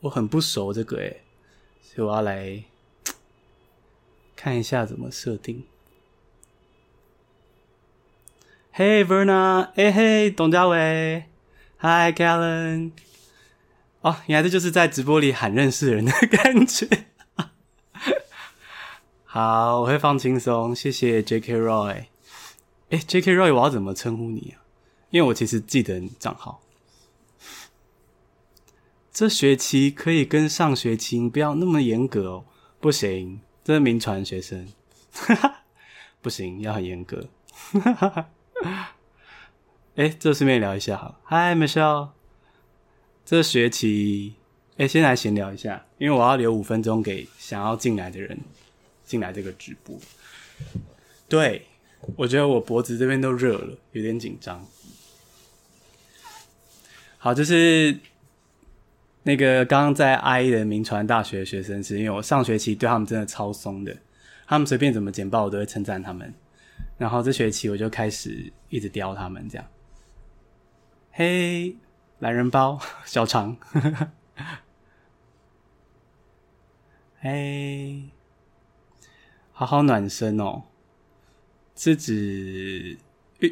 我很不熟这个诶，所以我要来看一下怎么设定。Hey Verna，哎嘿，董家伟，Hi Kellen，哦，原来这就是在直播里喊认识人的感觉。好，我会放轻松，谢谢 J.K. Roy。哎，J.K. Roy，我要怎么称呼你啊？因为我其实记得你账号。这学期可以跟上学期不要那么严格哦，不行，这是铭传学生，不行，要很严格。哎，这顺便聊一下好，Hi Michelle，这学期哎，先来闲聊一下，因为我要留五分钟给想要进来的人进来这个直播。对，我觉得我脖子这边都热了，有点紧张。好，就是那个刚刚在 I 的名传大学的学生，是因为我上学期对他们真的超松的，他们随便怎么简报，我都会称赞他们。然后这学期我就开始一直刁他们这样，嘿，懒人包小肠，嘿，好好暖身哦，是指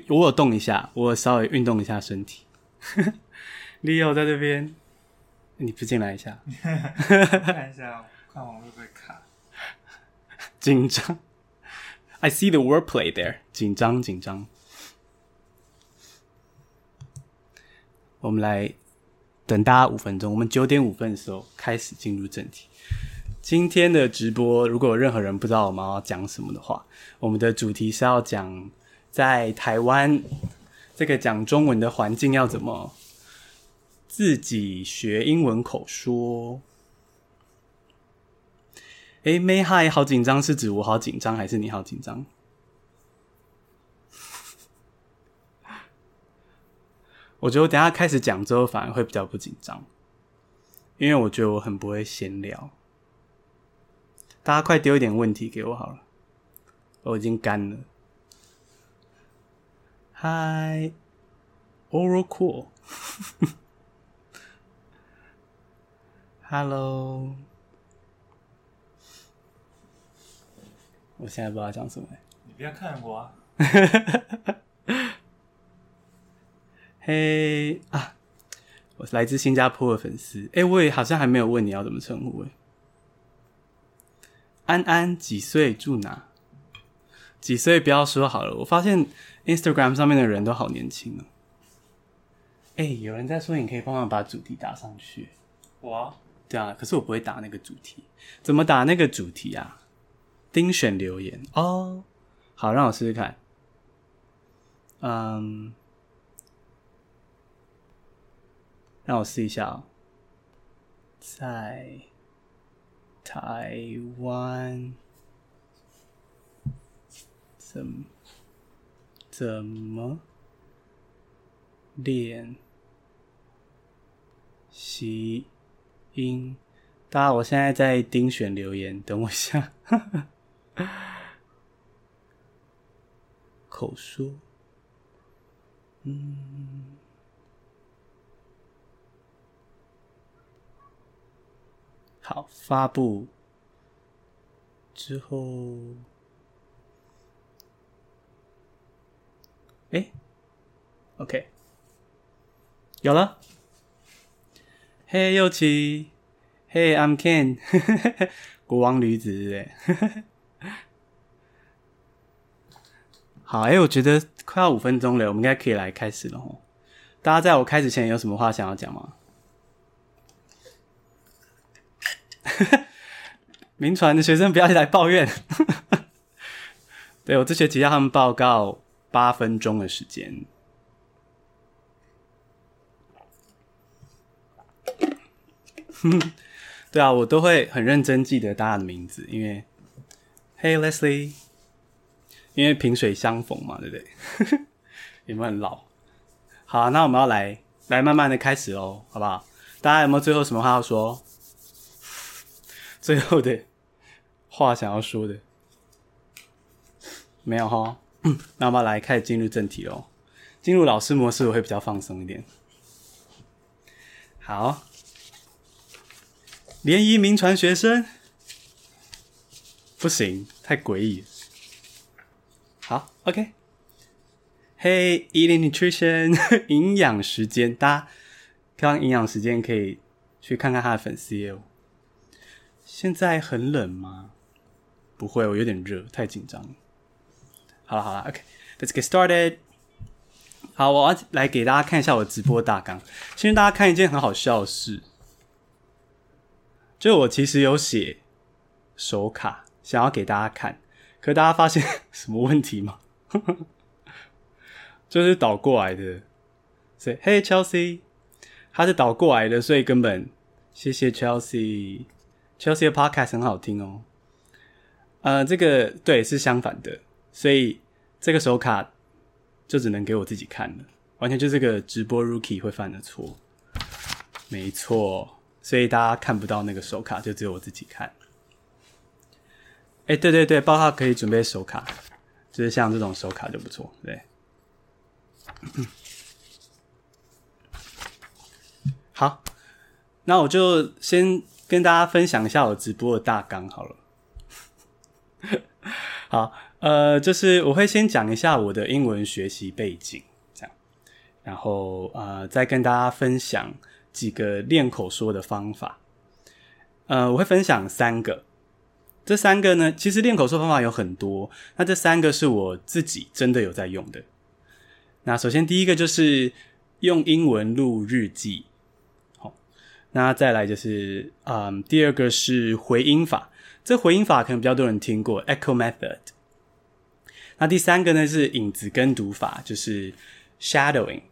我有动一下，我稍微运动一下身体。Leo 在这边，你不进来一下？看一下，看我会不会卡，紧张。I see the wordplay there，紧张紧张。我们来等大家五分钟，我们九点五分的时候开始进入正题。今天的直播，如果有任何人不知道我们要讲什么的话，我们的主题是要讲在台湾这个讲中文的环境要怎么自己学英文口说。哎，May Hi，好紧张，是指我好紧张，还是你好紧张？我觉得我等下开始讲之后，反而会比较不紧张，因为我觉得我很不会闲聊。大家快丢一点问题给我好了，我已经干了。嗨，Oracle Hi，Oracle，Hello。我现在不知道讲什么。你不要看我啊！嘿、hey, 啊，我是来自新加坡的粉丝。哎、欸，我也好像还没有问你要怎么称呼哎。安安几岁住哪？几岁不要说好了。我发现 Instagram 上面的人都好年轻哦。哎、欸，有人在说你可以帮忙把主题打上去。我？对啊，可是我不会打那个主题。怎么打那个主题啊？丁选留言哦，好，让我试试看。嗯，让我试一下哦，在台湾怎怎么练习英？大家，我现在在钉选留言，等我一下。口说，嗯，好，发布之后，哎，OK，有了，嘿，右奇，嘿，I'm Ken，国王驴子，哎。好，哎、欸，我觉得快要五分钟了，我们应该可以来开始了。大家在我开始前有什么话想要讲吗？名传的学生不要来抱怨。对，我这学期要他们报告八分钟的时间。对啊，我都会很认真记得大家的名字，因为，Hey Leslie。因为萍水相逢嘛，对不对？有没有很老？好，那我们要来来慢慢的开始喽，好不好？大家有没有最后什么话要说？最后的话想要说的没有哈？那我们要来开始进入正题哦。进入老师模式，我会比较放松一点。好，联谊名传学生，不行，太诡异。好，OK。Hey, eating nutrition，营养时间，大家看营养时间可以去看看他的粉丝页哦。现在很冷吗？不会，我有点热，太紧张了。好了好了，OK，Let's、get started。好，我要来给大家看一下我直播大纲。先让大家看一件很好笑的事，就我其实有写手卡，想要给大家看，可大家发现 什么问题吗？就是倒过来的，所以 Hey Chelsea，它是倒过来的，所以根本谢谢 Chelsea，Chelsea 的 Podcast 很好听哦。呃，这个对是相反的，所以这个手卡就只能给我自己看了，完全就是个直播 Rookie 会犯的错，没错，所以大家看不到那个手卡，就只有我自己看。哎，对对对，包括可以准备手卡，就是像这种手卡就不错，对。好，那我就先跟大家分享一下我直播的大纲好了。好，呃，就是我会先讲一下我的英文学习背景，这样，然后呃，再跟大家分享几个练口说的方法。呃，我会分享三个，这三个呢，其实练口说方法有很多，那这三个是我自己真的有在用的。那首先第一个就是用英文录日记，好，那再来就是，嗯，第二个是回音法，这回音法可能比较多人听过，echo method。那第三个呢是影子跟读法，就是 shadowing。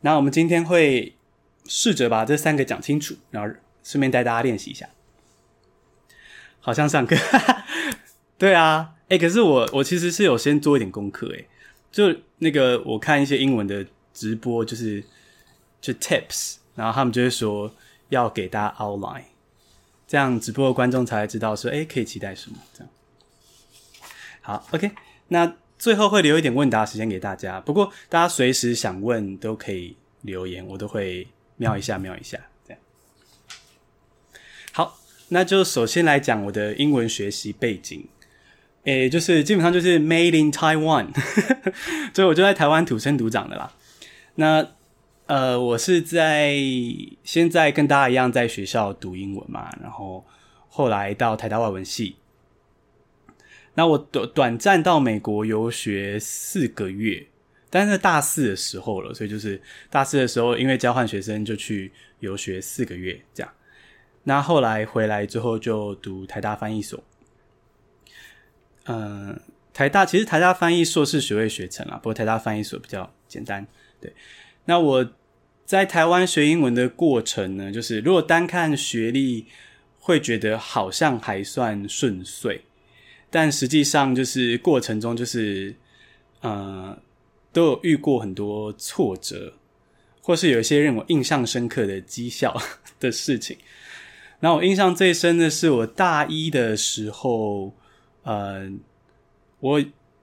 那我们今天会试着把这三个讲清楚，然后顺便带大家练习一下。好像上课，对啊，哎，可是我我其实是有先做一点功课，哎。就那个，我看一些英文的直播，就是就 tips，然后他们就会说要给大家 outline，这样直播的观众才知道说，哎，可以期待什么这样。好，OK，那最后会留一点问答时间给大家，不过大家随时想问都可以留言，我都会瞄一下瞄一下这样。好，那就首先来讲我的英文学习背景。诶，就是基本上就是 Made in Taiwan，所以我就在台湾土生土长的啦。那呃，我是在现在跟大家一样在学校读英文嘛，然后后来到台大外文系。那我短短暂到美国游学四个月，但是大四的时候了，所以就是大四的时候，因为交换学生就去游学四个月这样。那后来回来之后就读台大翻译所。嗯，台大其实台大翻译硕士学位学程啦，不过台大翻译所比较简单。对，那我在台湾学英文的过程呢，就是如果单看学历，会觉得好像还算顺遂，但实际上就是过程中就是，呃，都有遇过很多挫折，或是有一些让我印象深刻的绩效 的事情。那我印象最深的是我大一的时候。呃，我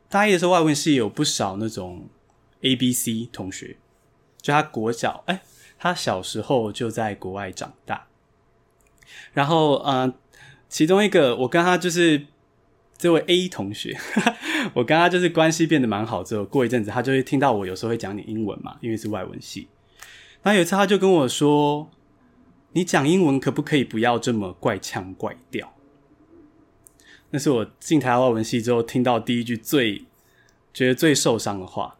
大一的时候，外文系有不少那种 A、B、C 同学，就他国小，哎，他小时候就在国外长大。然后，呃，其中一个我跟他就是这位 A 同学，我跟他就是关系变得蛮好。之后过一阵子，他就会听到我有时候会讲点英文嘛，因为是外文系。那有一次，他就跟我说：“你讲英文可不可以不要这么怪腔怪调？”那是我进台湾外文系之后听到第一句最觉得最受伤的话，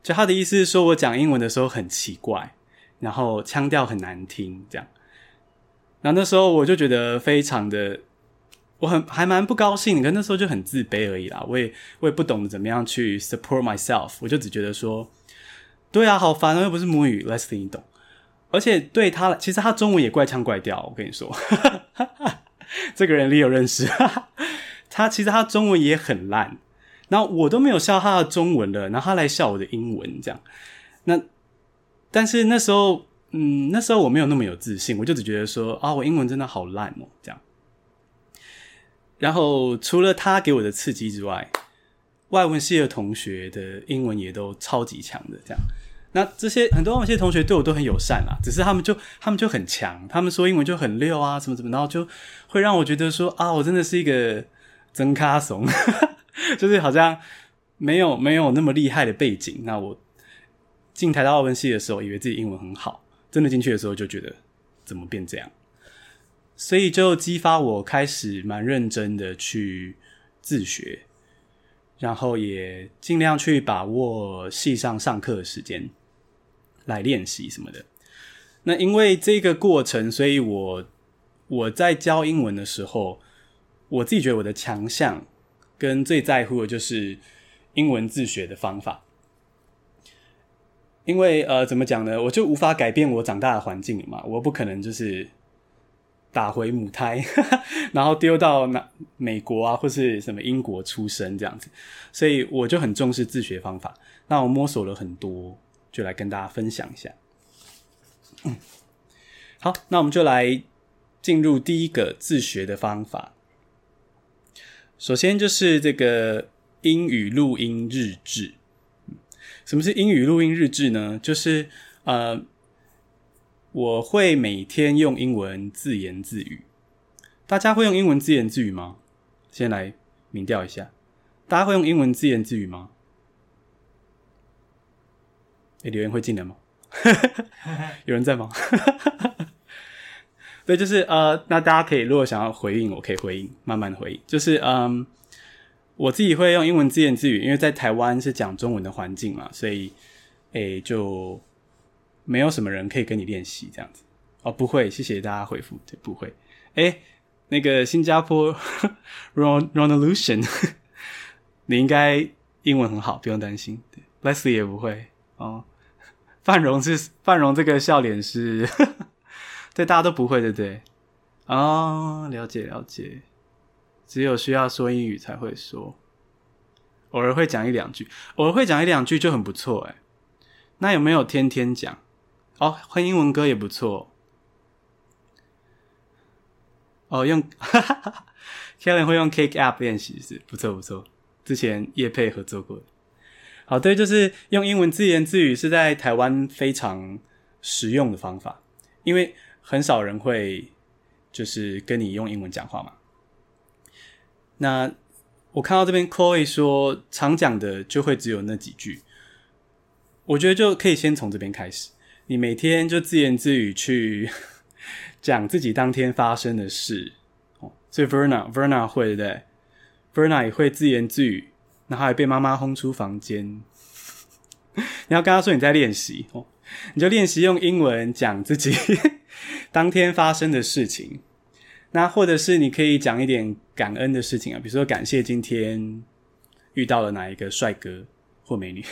就他的意思是说我讲英文的时候很奇怪，然后腔调很难听，这样。然后那时候我就觉得非常的，我很还蛮不高兴，可那时候就很自卑而已啦。我也我也不懂得怎么样去 support myself，我就只觉得说，对啊，好烦啊，又不是母语，Leslie 你懂。而且对他，其实他中文也怪腔怪调，我跟你说。这个人你有认识？他其实他中文也很烂，然后我都没有笑他的中文了，然后他来笑我的英文，这样。那但是那时候，嗯，那时候我没有那么有自信，我就只觉得说啊，我英文真的好烂哦，这样。然后除了他给我的刺激之外，外文系的同学的英文也都超级强的，这样。那这些很多外文系同学对我都很友善啦，只是他们就他们就很强，他们说英文就很溜啊，什么什么，然后就会让我觉得说啊，我真的是一个真咖怂，就是好像没有没有那么厉害的背景。那我进台大外文系的时候，以为自己英文很好，真的进去的时候就觉得怎么变这样，所以就激发我开始蛮认真的去自学，然后也尽量去把握系上上课的时间。来练习什么的，那因为这个过程，所以我我在教英文的时候，我自己觉得我的强项跟最在乎的就是英文自学的方法。因为呃，怎么讲呢？我就无法改变我长大的环境嘛，我不可能就是打回母胎，然后丢到那美国啊，或是什么英国出生这样子，所以我就很重视自学方法。那我摸索了很多。就来跟大家分享一下。嗯，好，那我们就来进入第一个自学的方法。首先就是这个英语录音日志。什么是英语录音日志呢？就是呃，我会每天用英文自言自语。大家会用英文自言自语吗？先来民调一下，大家会用英文自言自语吗？欸、留言会进来吗？有人在吗？对，就是呃，那大家可以如果想要回应，我可以回应，慢慢回应。就是嗯，我自己会用英文自言自语，因为在台湾是讲中文的环境嘛，所以诶、就没有什么人可以跟你练习这样子。哦，不会，谢谢大家回复，对，不会。诶、欸、那个新加坡 Ron Ronolution，你应该英文很好，不用担心。对，Leslie 也不会哦。范荣是范荣，这个笑脸是，对大家都不会，对不对？哦，了解了解，只有需要说英语才会说，偶尔会讲一两句，偶尔会讲一两句就很不错哎。那有没有天天讲？哦，会英文歌也不错。哦，用哈哈哈 Kellen 会用 Cake App 练习是不错不错，之前叶佩合作过。好，对，就是用英文自言自语是在台湾非常实用的方法，因为很少人会就是跟你用英文讲话嘛。那我看到这边 Chloe 说常讲的就会只有那几句，我觉得就可以先从这边开始，你每天就自言自语去 讲自己当天发生的事。哦，所以 Verna Verna 会对不对？Verna 也会自言自语。然后还被妈妈轰出房间，你要跟他说你在练习哦，你就练习用英文讲自己 当天发生的事情。那或者是你可以讲一点感恩的事情啊，比如说感谢今天遇到了哪一个帅哥或美女，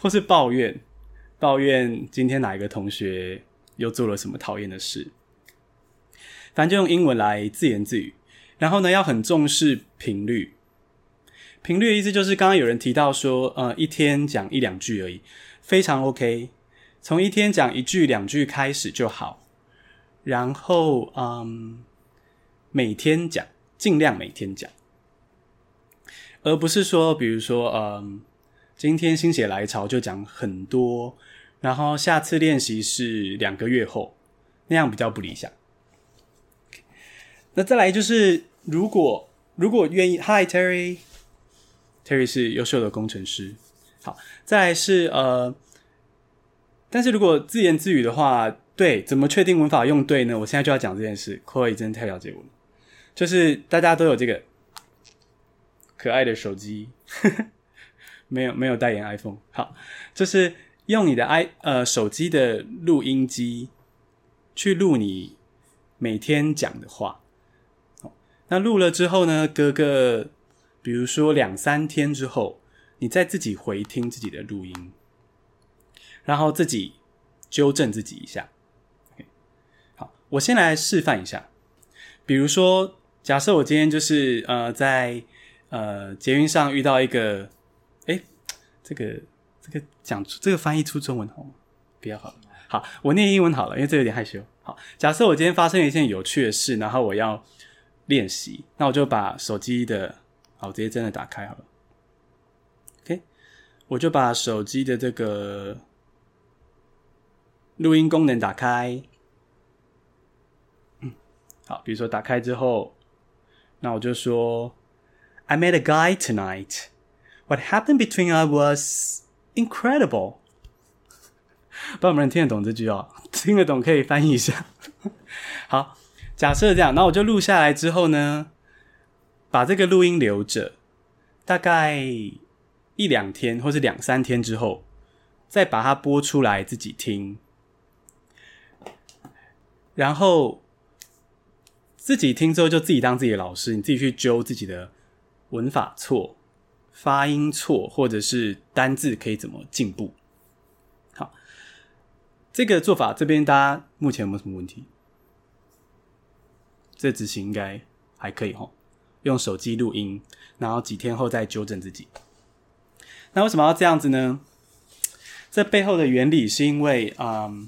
或是抱怨抱怨今天哪一个同学又做了什么讨厌的事。反正就用英文来自言自语，然后呢，要很重视频率。频率的意思就是，刚刚有人提到说，呃，一天讲一两句而已，非常 OK。从一天讲一句两句开始就好，然后，嗯，每天讲，尽量每天讲，而不是说，比如说，嗯，今天心血来潮就讲很多，然后下次练习是两个月后，那样比较不理想。那再来就是，如果如果愿意，Hi Terry。Terry 是优秀的工程师。好，再来是呃，但是如果自言自语的话，对，怎么确定文法用对呢？我现在就要讲这件事。coy 真的太了解我了，就是大家都有这个可爱的手机，没有没有代言 iPhone。好，就是用你的 i 呃手机的录音机去录你每天讲的话。那录了之后呢，隔个。比如说两三天之后，你再自己回听自己的录音，然后自己纠正自己一下。好，我先来示范一下。比如说，假设我今天就是呃在呃捷运上遇到一个，诶，这个个讲出这个翻译出中文好吗？比较好。好，我念英文好了，因为这有点害羞。好，假设我今天发生了一件有趣的事，然后我要练习，那我就把手机的。好，直接真的打开好了。OK，我就把手机的这个录音功能打开。嗯，好，比如说打开之后，那我就说：“I met a guy tonight. What happened between us was incredible.” 不知道有没人听得懂这句哦？听得懂可以翻译一下。好，假设这样，那我就录下来之后呢，把这个录音留着，大概一两天或是两三天之后，再把它播出来自己听，然后自己听之后就自己当自己的老师，你自己去揪自己的文法错、发音错，或者是单字可以怎么进步。好，这个做法这边大家目前有没有什么问题？这执行应该还可以齁，用手机录音，然后几天后再纠正自己。那为什么要这样子呢？这背后的原理是因为，嗯，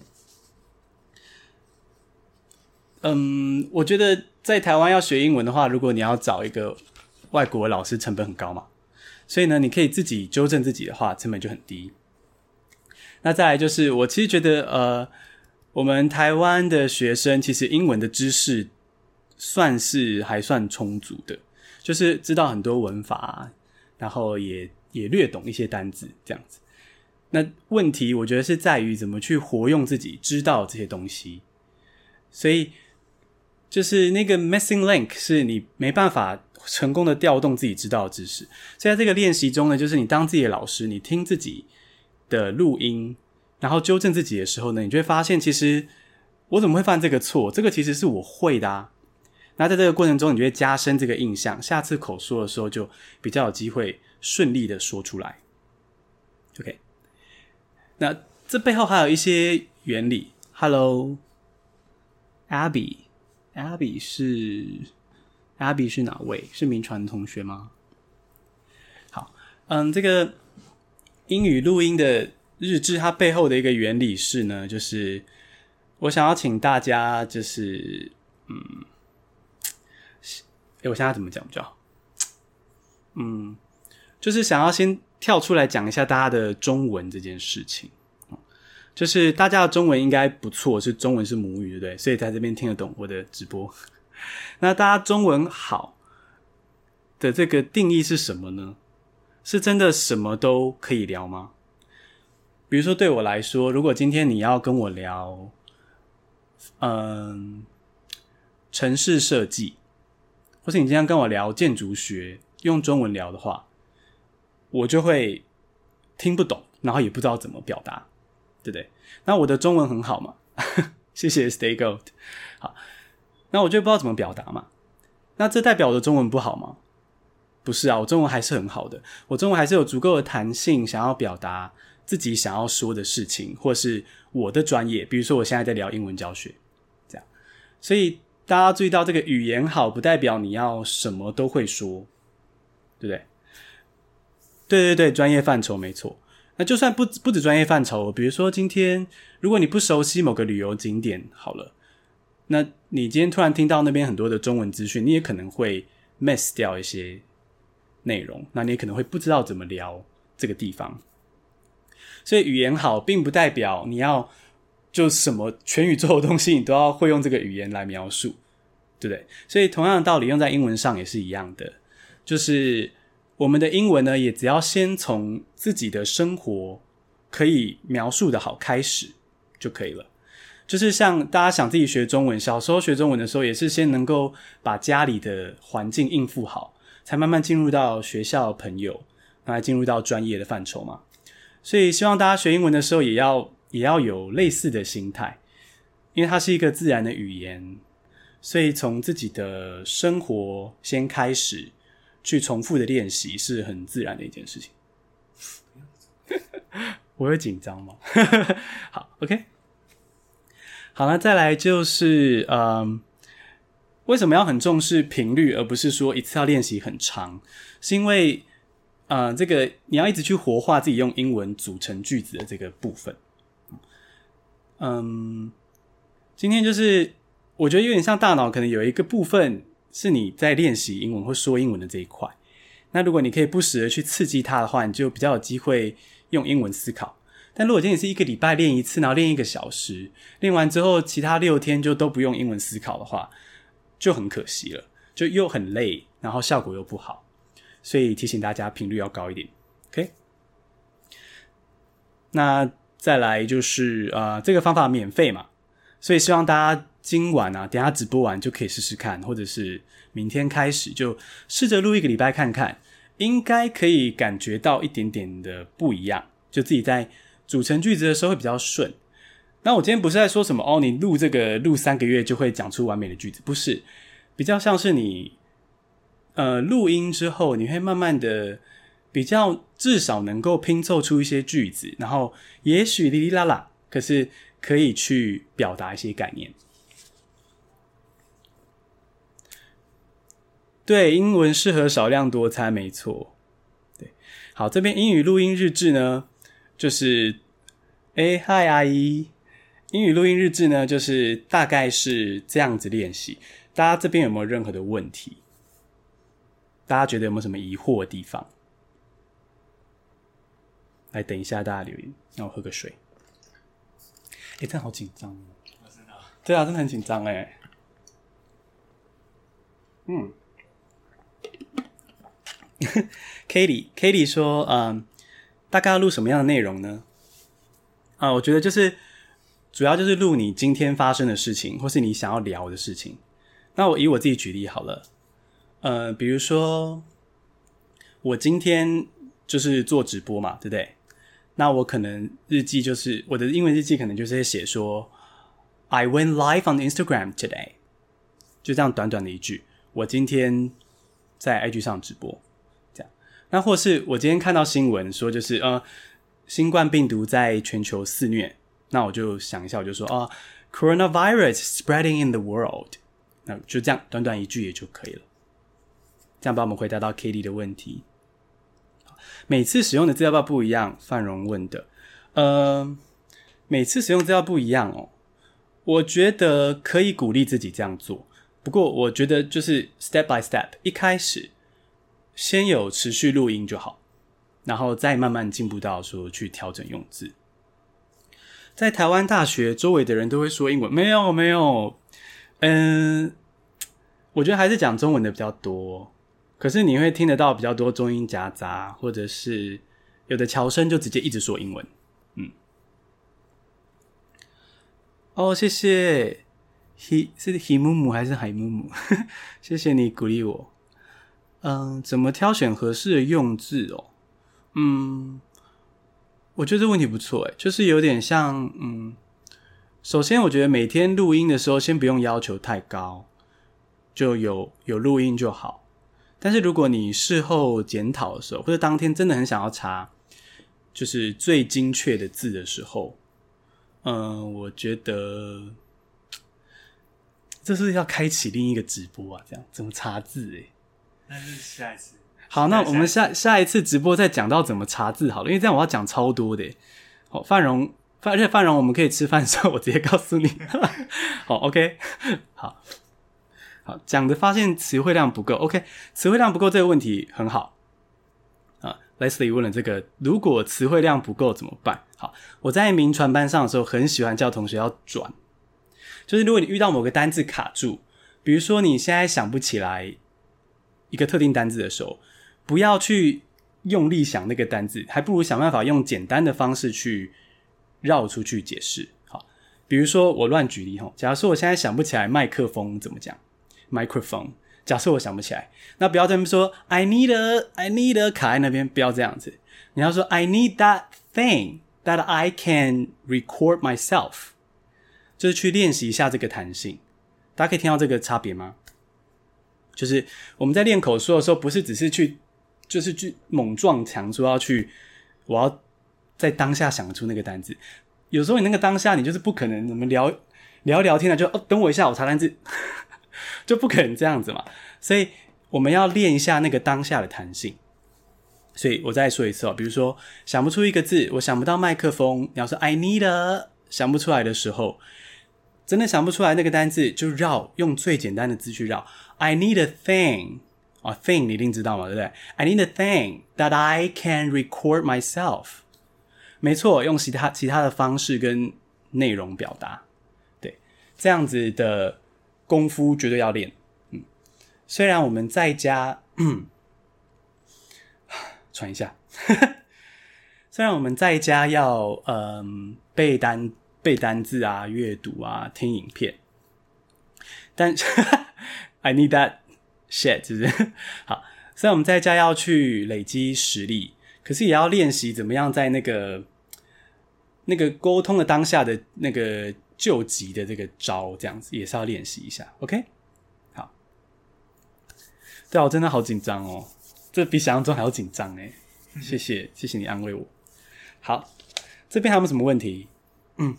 嗯，我觉得在台湾要学英文的话，如果你要找一个外国老师，成本很高嘛。所以呢，你可以自己纠正自己的话，成本就很低。那再来就是，我其实觉得，呃，我们台湾的学生其实英文的知识算是还算充足的，就是知道很多文法，然后也也略懂一些单字这样子。那问题，我觉得是在于怎么去活用自己知道这些东西，所以就是那个 missing link 是你没办法成功的调动自己知道的知识。所以在这个练习中呢，就是你当自己的老师，你听自己的录音，然后纠正自己的时候呢，你就会发现，其实我怎么会犯这个错？这个其实是我会的啊。那在这个过程中，你就会加深这个印象，下次口说的时候就比较有机会顺利的说出来。OK。那这背后还有一些原理。Hello，Abby，Abby 是 Abby 是哪位？是铭传同学吗？好，嗯，这个英语录音的日志，它背后的一个原理是呢，就是我想要请大家，就是嗯，诶，我现在怎么讲比较好？嗯，就是想要先。跳出来讲一下大家的中文这件事情，就是大家的中文应该不错，是中文是母语，对不对？所以在这边听得懂我的直播。那大家中文好的这个定义是什么呢？是真的什么都可以聊吗？比如说对我来说，如果今天你要跟我聊，嗯，城市设计，或是你今天跟我聊建筑学，用中文聊的话。我就会听不懂，然后也不知道怎么表达，对不对？那我的中文很好嘛，谢谢 Stay Gold。好，那我就不知道怎么表达嘛。那这代表我的中文不好吗？不是啊，我中文还是很好的，我中文还是有足够的弹性，想要表达自己想要说的事情，或是我的专业。比如说，我现在在聊英文教学，这样。所以大家注意到，这个语言好不代表你要什么都会说，对不对？对对对，专业范畴没错。那就算不不止专业范畴，比如说今天如果你不熟悉某个旅游景点，好了，那你今天突然听到那边很多的中文资讯，你也可能会 miss 掉一些内容，那你也可能会不知道怎么聊这个地方。所以语言好，并不代表你要就什么全宇宙的东西你都要会用这个语言来描述，对不对？所以同样的道理用在英文上也是一样的，就是。我们的英文呢，也只要先从自己的生活可以描述的好开始就可以了。就是像大家想自己学中文，小时候学中文的时候，也是先能够把家里的环境应付好，才慢慢进入到学校朋友，来进入到专业的范畴嘛。所以希望大家学英文的时候，也要也要有类似的心态，因为它是一个自然的语言，所以从自己的生活先开始。去重复的练习是很自然的一件事情。我会紧张吗？好，OK。好了，再来就是，嗯，为什么要很重视频率，而不是说一次要练习很长？是因为，呃，这个你要一直去活化自己用英文组成句子的这个部分。嗯，今天就是我觉得有点像大脑，可能有一个部分。是你在练习英文或说英文的这一块。那如果你可以不时的去刺激它的话，你就比较有机会用英文思考。但如果今天是一个礼拜练一次，然后练一个小时，练完之后其他六天就都不用英文思考的话，就很可惜了，就又很累，然后效果又不好。所以提醒大家频率要高一点，OK？那再来就是呃，这个方法免费嘛，所以希望大家今晚啊，等下直播完就可以试试看，或者是明天开始就试着录一个礼拜看看，应该可以感觉到一点点的不一样，就自己在组成句子的时候会比较顺。那我今天不是在说什么哦，你录这个录三个月就会讲出完美的句子，不是，比较像是你。呃，录音之后，你会慢慢的比较至少能够拼凑出一些句子，然后也许哩哩啦啦，可是可以去表达一些概念。对，英文适合少量多餐，没错。对，好，这边英语录音日志呢，就是，哎，嗨，阿姨，英语录音日志呢，就是大概是这样子练习。大家这边有没有任何的问题？大家觉得有没有什么疑惑的地方？来，等一下大家留言，让我喝个水。哎，真的好紧张哦！对啊，真的很紧张哎。嗯。Katie，Katie 说，嗯，大概要录什么样的内容呢？啊，我觉得就是主要就是录你今天发生的事情，或是你想要聊的事情。那我以我自己举例好了。呃，比如说，我今天就是做直播嘛，对不对？那我可能日记就是我的英文日记，可能就是写说，I went live on Instagram today，就这样短短的一句，我今天在 IG 上直播，这样。那或是我今天看到新闻说，就是呃，新冠病毒在全球肆虐，那我就想一下，我就说啊，Coronavirus spreading in the world，那就这样短短一句也就可以了。这样帮我们回答到 Katie 的问题。每次使用的资料包不一样，范荣问的。呃，每次使用资料不一样哦。我觉得可以鼓励自己这样做。不过我觉得就是 step by step，一开始先有持续录音就好，然后再慢慢进步到说去调整用字。在台湾大学周围的人都会说英文，没有没有。嗯、我觉得还是讲中文的比较多。可是你会听得到比较多中英夹杂，或者是有的侨生就直接一直说英文，嗯。哦，谢谢，he 是 he 木木还是海木木？谢谢你鼓励我。嗯，怎么挑选合适的用字哦？嗯，我觉得这问题不错诶，就是有点像，嗯，首先我觉得每天录音的时候，先不用要求太高，就有有录音就好。但是如果你事后检讨的时候，或者当天真的很想要查，就是最精确的字的时候，嗯、我觉得这是要开启另一个直播啊，这样怎么查字？诶，那是下一次。好，那我们下下一次直播再讲到怎么查字好了，因为这样我要讲超多的。好，范荣，范而且范荣，我们可以吃饭的时候，我直接告诉你。好，OK，好。好，讲的发现词汇量不够，OK，词汇量不够这个问题很好啊。Leslie 问了这个，如果词汇量不够怎么办？好，我在名传班上的时候很喜欢叫同学要转，就是如果你遇到某个单字卡住，比如说你现在想不起来一个特定单字的时候，不要去用力想那个单字，还不如想办法用简单的方式去绕出去解释。好，比如说我乱举例哈，假如说我现在想不起来麦克风怎么讲。Microphone，假设我想不起来，那不要这么说。I need a, I need a 卡在那边，不要这样子。你要说 I need that thing that I can record myself，就是去练习一下这个弹性。大家可以听到这个差别吗？就是我们在练口说的时候，不是只是去，就是去猛撞墙说要去，我要在当下想出那个单字。有时候你那个当下，你就是不可能，怎么聊聊聊天了，就哦，等我一下，我查单字。就不可能这样子嘛，所以我们要练一下那个当下的弹性。所以我再说一次哦，比如说想不出一个字，我想不到麦克风，你要说 I need a，想不出来的时候，真的想不出来那个单字，就绕用最简单的字去绕。I need a thing 啊，thing 你一定知道嘛，对不对？I need a thing that I can record myself。没错，用其他其他的方式跟内容表达，对，这样子的功夫绝对要练。嗯，虽然我们在家，嗯，喘一下，虽然我们在家要嗯背单背单字啊、阅读啊、听影片，但是 I need that shit，是不是？好，虽然我们在家要去累积实力，可是也要练习怎么样在那个。那个沟通的当下的那个救急的这个招，这样子也是要练习一下。OK，好。对啊，我真的好紧张哦，这比想象中还要紧张哎。谢谢，谢谢你安慰我。好，这边还有没有什么问题？嗯，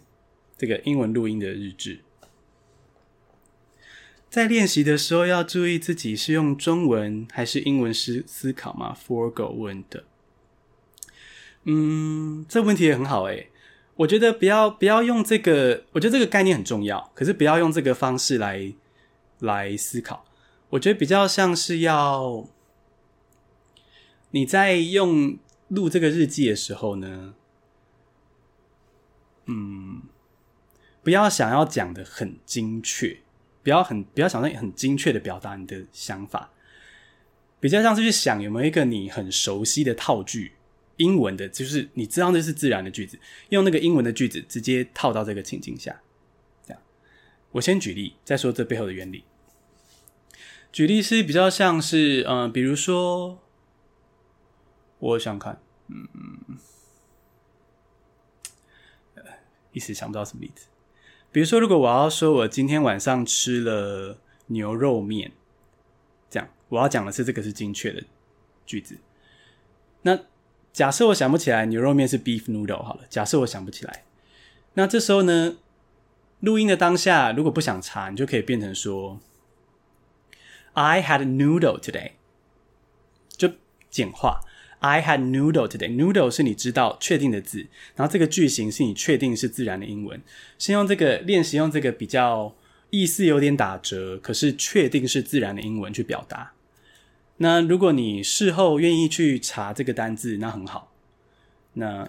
这个英文录音的日志，在练习的时候要注意自己是用中文还是英文思思考吗？Forgo 问的。嗯，这问题也很好哎。我觉得不要不要用这个，我觉得这个概念很重要，可是不要用这个方式来来思考。我觉得比较像是要你在用录这个日记的时候呢，嗯，不要想要讲的很精确，不要很不要想到很精确的表达你的想法，比较像是去想有没有一个你很熟悉的套句。英文的，就是你知道那是自然的句子，用那个英文的句子直接套到这个情境下，这样。我先举例，再说这背后的原理。举例是比较像是，嗯、比如说，我想看，嗯嗯，一时想不到什么例子。比如说，如果我要说我今天晚上吃了牛肉面，这样，我要讲的是这个是精确的句子，那。假设我想不起来牛肉面是 beef noodle 好了，假设我想不起来，那这时候呢，录音的当下如果不想查，你就可以变成说，I had a noodle today，就简化，I had noodle today，noodle 是你知道确定的字，然后这个句型是你确定是自然的英文，先用这个练习用这个比较意思有点打折，可是确定是自然的英文去表达。那如果你事后愿意去查这个单字，那很好。那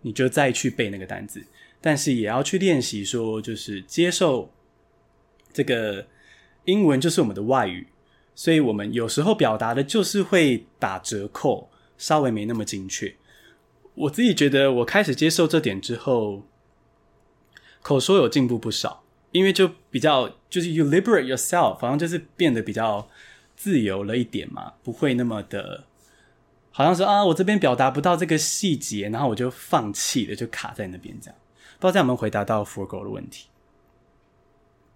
你就再去背那个单字，但是也要去练习说，就是接受这个英文就是我们的外语，所以我们有时候表达的就是会打折扣，稍微没那么精确。我自己觉得，我开始接受这点之后，口说有进步不少，因为就比较就是 you liberate yourself，好像就是变得比较。自由了一点嘛，不会那么的，好像说啊，我这边表达不到这个细节，然后我就放弃了，就卡在那边这样。不知道这样有没有回答到 Forgo 的问题？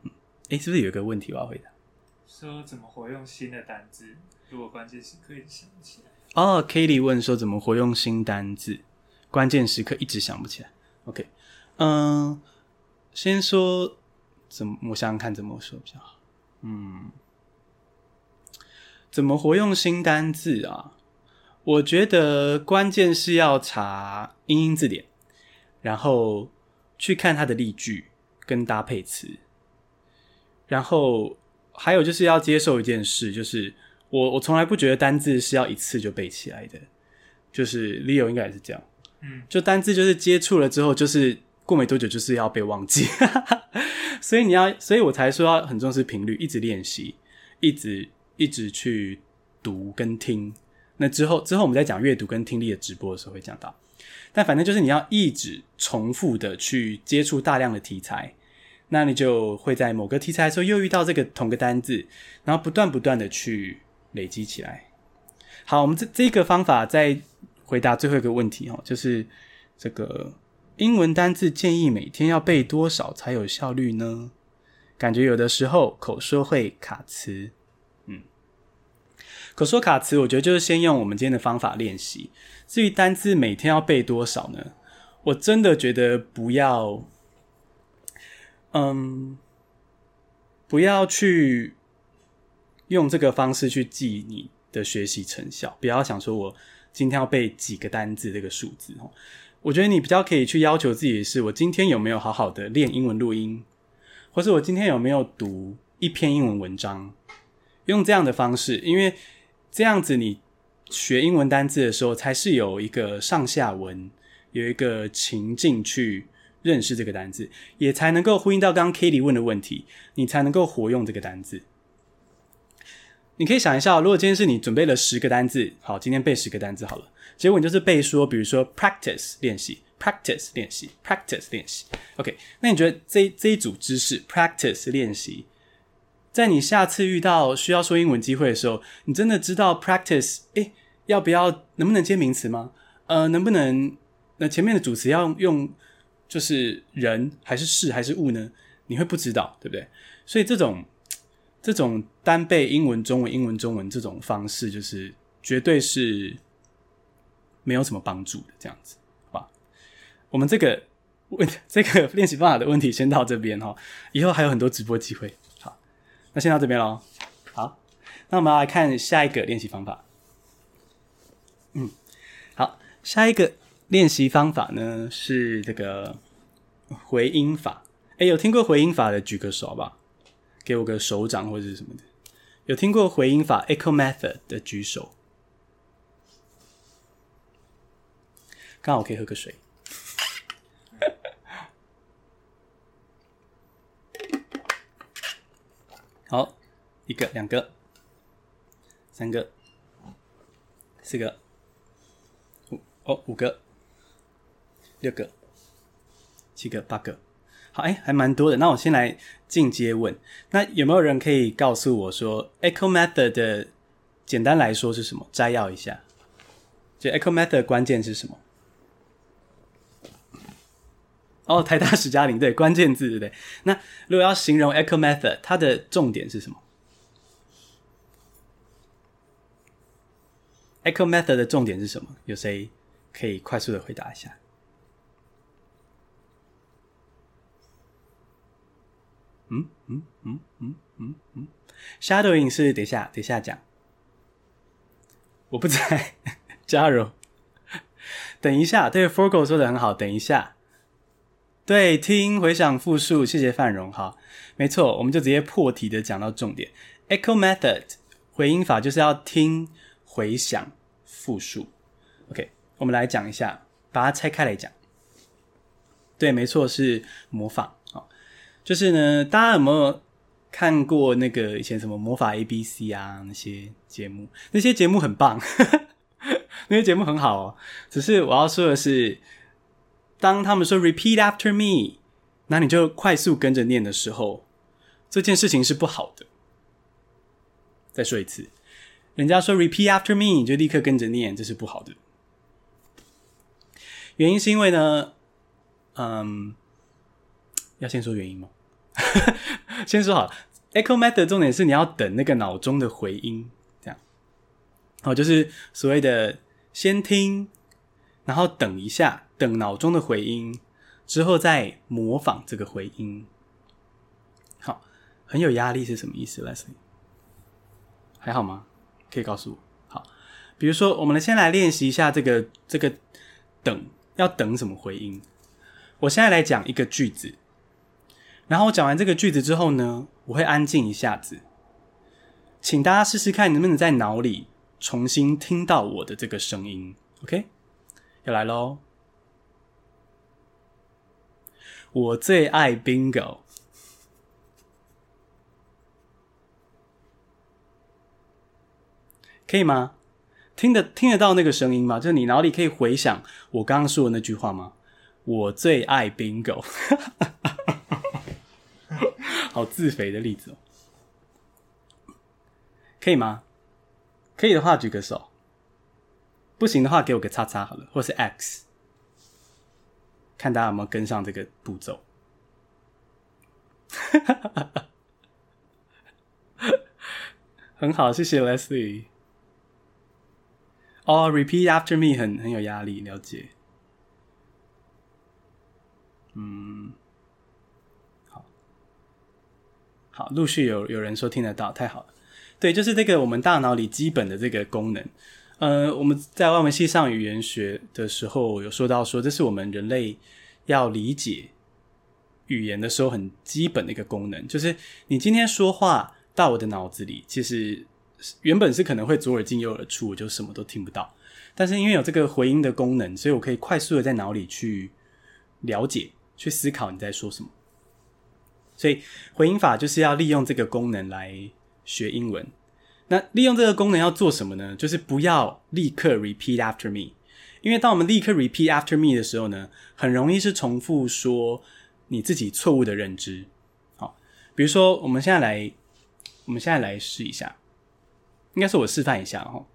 嗯，诶，是不是有一个问题我要回答？说怎么活用新的单字？如果关键时刻一直想起来。哦，Katie 问说怎么活用新单字？关键时刻一直想不起来。OK，嗯，先说怎么，我想想看怎么说比较好。嗯。怎么活用新单字啊？我觉得关键是要查英英字典，然后去看它的例句跟搭配词，然后还有就是要接受一件事，就是我我从来不觉得单字是要一次就背起来的，就是 Leo 应该也是这样，嗯，就单字就是接触了之后，就是过没多久就是要被忘记，所以你要，所以我才说要很重视频率，一直练习，一直。一直去读跟听，那之后之后我们在讲阅读跟听力的直播的时候会讲到，但反正就是你要一直重复的去接触大量的题材，那你就会在某个题材的时候又遇到这个同个单字，然后不断不断的去累积起来。好，我们这这个方法再回答最后一个问题哦，就是这个英文单字建议每天要背多少才有效率呢？感觉有的时候口说会卡词。嗯口说卡词，我觉得就是先用我们今天的方法练习。至于单字每天要背多少呢？我真的觉得不要，嗯，不要去用这个方式去记你的学习成效。不要想说我今天要背几个单字这个数字哦。我觉得你比较可以去要求自己的是：我今天有没有好好的练英文录音，或是我今天有没有读一篇英文文章？用这样的方式，因为。这样子，你学英文单字的时候，才是有一个上下文有一个情境去认识这个单字，也才能够呼应到刚刚 Katie 问的问题，你才能够活用这个单字。你可以想一下，如果今天是你准备了十个单字，好，今天背十个单字好了，结果你就是背说，比如说 practice 练习，practice 练习，practice 练习。OK，那你觉得这这一组知识 practice 练习，在你下次遇到需要说英文机会的时候，你真的知道 practice？诶，要不要？能不能接名词吗？呃，能不能？那前面的主词要用，就是人还是事还是物呢？你会不知道，对不对？所以这种这种单背英文、中文、英文、中文这种方式，就是绝对是没有什么帮助的。这样子，好吧？我们这个问这个练习方法的问题先到这边哈，以后还有很多直播机会。好，那先到这边喽。好，那我们来看下一个练习方法。嗯，好，下一个。练习方法呢是这个回音法，诶，有听过回音法的举个手吧，给我个手掌或者是什么的。有听过回音法 （echo method） 的举手。刚好我可以喝个水。好，一个、两个、三个、四个、五哦，五个。六个、七个、八个，哎，还蛮多的。那我先来进阶问，那有没有人可以告诉我说，echo method 的简单来说是什么？摘要一下，就 echo method 的关键是什么？哦，台大史嘉玲，对，关键字对不对？那如果要形容 echo method，它的重点是什么？echo method 的重点是什么？有谁可以快速的回答一下？嗯嗯嗯嗯嗯嗯，shadowing 是等一下等一下讲，我不在，加油，等一下，对，Forgo 说的很好，等一下，对，听回想复述，谢谢范荣，好，没错，我们就直接破题的讲到重点，echo method 回音法就是要听回想复述，OK，我们来讲一下，把它拆开来讲，对，没错，是模仿。就是呢，大家有没有看过那个以前什么魔法 A B C 啊那些节目？那些节目很棒，那些节目很好哦。只是我要说的是，当他们说 “repeat after me”，那你就快速跟着念的时候，这件事情是不好的。再说一次，人家说 “repeat after me”，你就立刻跟着念，这是不好的。原因是因为呢，嗯，要先说原因吗？先说好，echo method 重点是你要等那个脑中的回音，这样，好，就是所谓的先听，然后等一下，等脑中的回音之后再模仿这个回音。好，很有压力是什么意思？Leslie，还好吗？可以告诉我。好，比如说，我们先来练习一下这个这个等要等什么回音。我现在来讲一个句子。然后我讲完这个句子之后呢，我会安静一下子，请大家试试看能不能在脑里重新听到我的这个声音。OK，要来喽！我最爱 Bingo，可以吗？听得听得到那个声音吗？就是你脑里可以回想我刚刚说的那句话吗？我最爱 Bingo。好自肥的例子哦，可以吗？可以的话举个手，不行的话给我个叉叉好了，或是 X，看大家有没有跟上这个步骤。很好，谢谢 Leslie。哦、，Repeat after me 很很有压力，了解。嗯。好，陆续有有人说听得到，太好了。对，就是这个我们大脑里基本的这个功能。呃，我们在外文系上语言学的时候有说到说，这是我们人类要理解语言的时候很基本的一个功能，就是你今天说话到我的脑子里，其实原本是可能会左耳进右耳出，我就什么都听不到。但是因为有这个回音的功能，所以我可以快速的在脑里去了解、去思考你在说什么。所以回音法就是要利用这个功能来学英文。那利用这个功能要做什么呢？就是不要立刻 repeat after me，因为当我们立刻 repeat after me 的时候呢，很容易是重复说你自己错误的认知。好，比如说我们现在来，我们现在来试一下，应该是我示范一下哈。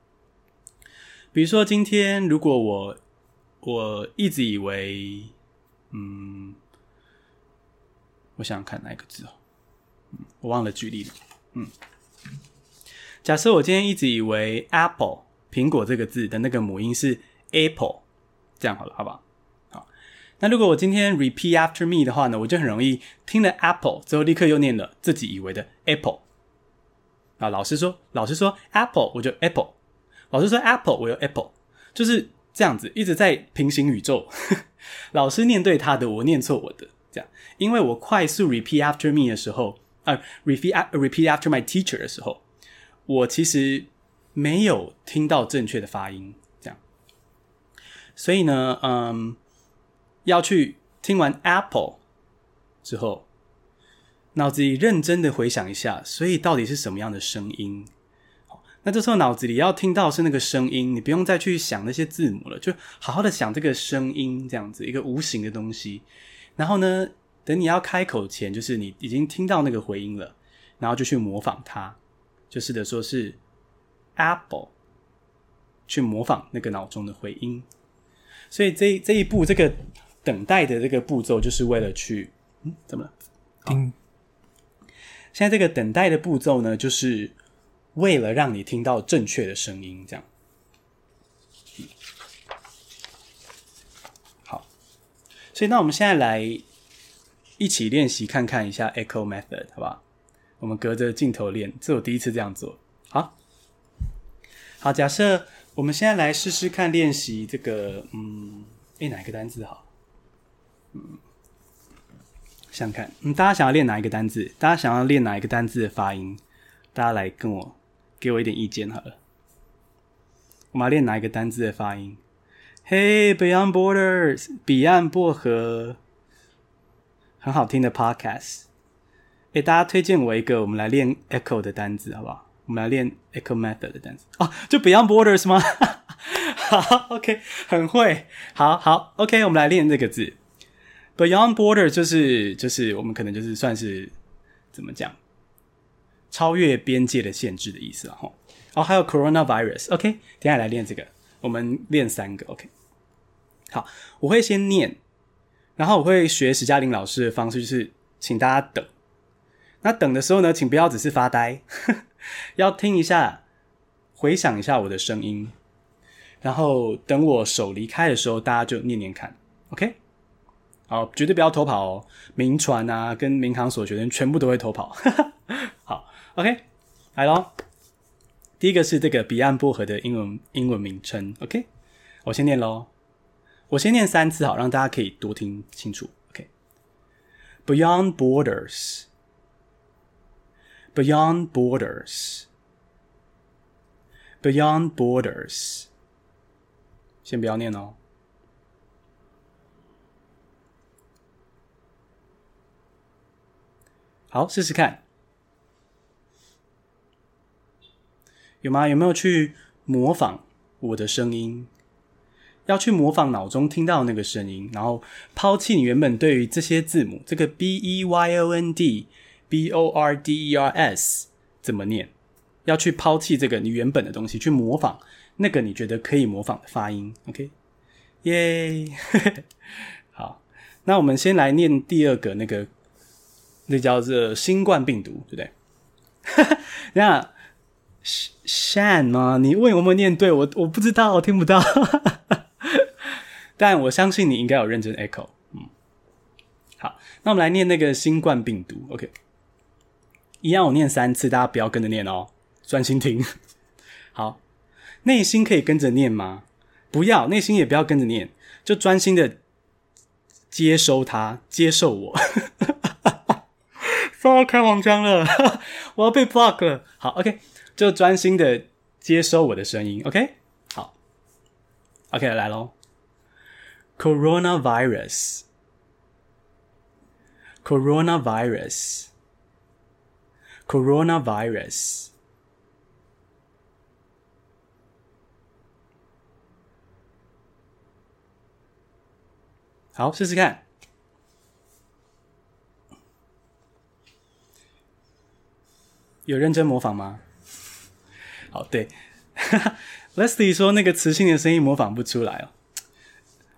比如说今天如果我我一直以为，嗯。我想想看哪一个字哦，嗯，我忘了举例了。嗯，假设我今天一直以为 apple 苹果这个字的那个母音是 apple，这样好了，好不好？好，那如果我今天 repeat after me 的话呢，我就很容易听了 apple 之后立刻又念了自己以为的 apple。啊，老师说，老师说 apple，我就 apple；老师说 apple，我就 apple，就是这样子，一直在平行宇宙。老师念对他的，我念错我的。这样，因为我快速 repeat after me 的时候，啊，repeat repeat after my teacher 的时候，我其实没有听到正确的发音，这样。所以呢，嗯，要去听完 apple 之后，脑子里认真的回想一下，所以到底是什么样的声音？那这时候脑子里要听到是那个声音，你不用再去想那些字母了，就好好的想这个声音，这样子一个无形的东西。然后呢，等你要开口前，就是你已经听到那个回音了，然后就去模仿它，就是的说是 apple，去模仿那个脑中的回音。所以这这一步，这个等待的这个步骤，就是为了去，嗯，怎么了？听。现在这个等待的步骤呢，就是为了让你听到正确的声音，这样。所以，那我们现在来一起练习看看一下 Echo Method，好不好？我们隔着镜头练，这我第一次这样做。好，好，假设我们现在来试试看练习这个，嗯，诶，哪一个单字好？嗯，想看，嗯，大家想要练哪一个单字？大家想要练哪一个单字的发音？大家来跟我给我一点意见好了。我们要练哪一个单字的发音？Hey, Beyond Borders，彼岸薄荷，很好听的 podcast。给，大家推荐我一个，我们来练 echo 的单字，好不好？我们来练 echo method 的单字。哦，就 Beyond Borders 吗？好，OK，很会。好好，OK，我们来练这个字。Beyond Border 就是就是我们可能就是算是怎么讲，超越边界的限制的意思了哈。哦，还有 Coronavirus，OK，等下来练这个。我们练三个，OK。好，我会先念，然后我会学史嘉玲老师的方式，就是请大家等。那等的时候呢，请不要只是发呆，要听一下，回想一下我的声音，然后等我手离开的时候，大家就念念看，OK。好，绝对不要偷跑哦，铭传啊，跟民航所学生全部都会偷跑。好，OK，来喽。第一个是这个彼岸薄荷的英文英文名称，OK，我先念喽，我先念三次好，让大家可以多听清楚，OK，Beyond borders，Beyond borders，Beyond borders，先不要念哦，好，试试看。有吗？有没有去模仿我的声音？要去模仿脑中听到那个声音，然后抛弃你原本对于这些字母，这个 B E Y O N D B O R D E R S 怎么念？要去抛弃这个你原本的东西，去模仿那个你觉得可以模仿的发音。OK，耶！好，那我们先来念第二个那个，那叫做新冠病毒，对不对？那。Shan 吗？你问有没有念对？我我不知道，我听不到。但我相信你应该有认真 echo。嗯，好，那我们来念那个新冠病毒。OK，一样我念三次，大家不要跟着念哦，专心听。好，内心可以跟着念吗？不要，内心也不要跟着念，就专心的接收它，接受我。说要开黄腔了，我要被 block 了。好，OK，就专心的接收我的声音。OK，好，OK，来喽。Coronavirus，Coronavirus，Coronavirus。好，试试看。有认真模仿吗？好，对，Leslie 说那个磁性的声音模仿不出来哦。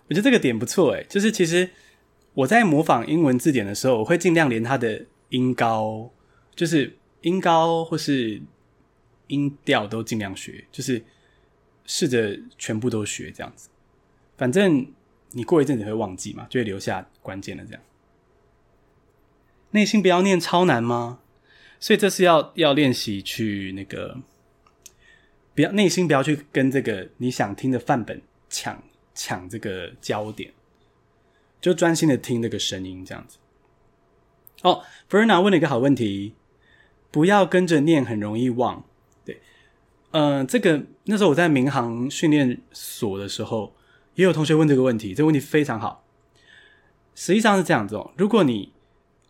我觉得这个点不错诶，就是其实我在模仿英文字典的时候，我会尽量连它的音高，就是音高或是音调都尽量学，就是试着全部都学这样子。反正你过一阵子会忘记嘛，就会留下关键的这样。内心不要念超难吗？所以这是要要练习去那个，不要内心不要去跟这个你想听的范本抢抢这个焦点，就专心的听这个声音这样子。哦，Verna 问了一个好问题，不要跟着念，很容易忘。对，嗯、这个那时候我在民航训练所的时候，也有同学问这个问题，这个问题非常好。实际上是这样子哦，如果你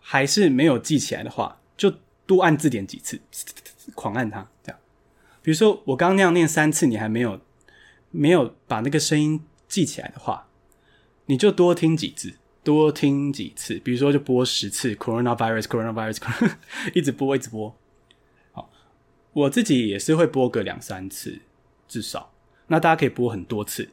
还是没有记起来的话，就多按字典几次，狂按它，这样。比如说我刚刚那样念三次，你还没有没有把那个声音记起来的话，你就多听几次，多听几次。比如说就播十次，coronavirus，coronavirus，一直播，一直播。好，我自己也是会播个两三次，至少。那大家可以播很多次，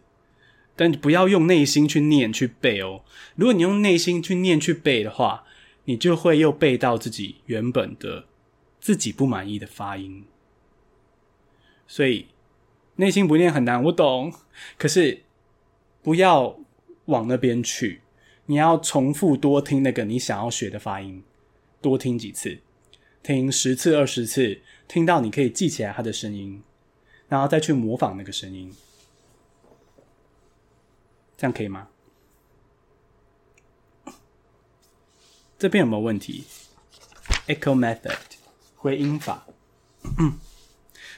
但你不要用内心去念去背哦。如果你用内心去念去背的话，你就会又背到自己原本的自己不满意的发音，所以内心不念很难，我懂。可是不要往那边去，你要重复多听那个你想要学的发音，多听几次，听十次、二十次，听到你可以记起来它的声音，然后再去模仿那个声音，这样可以吗？这边有没有问题？Echo method 回音法。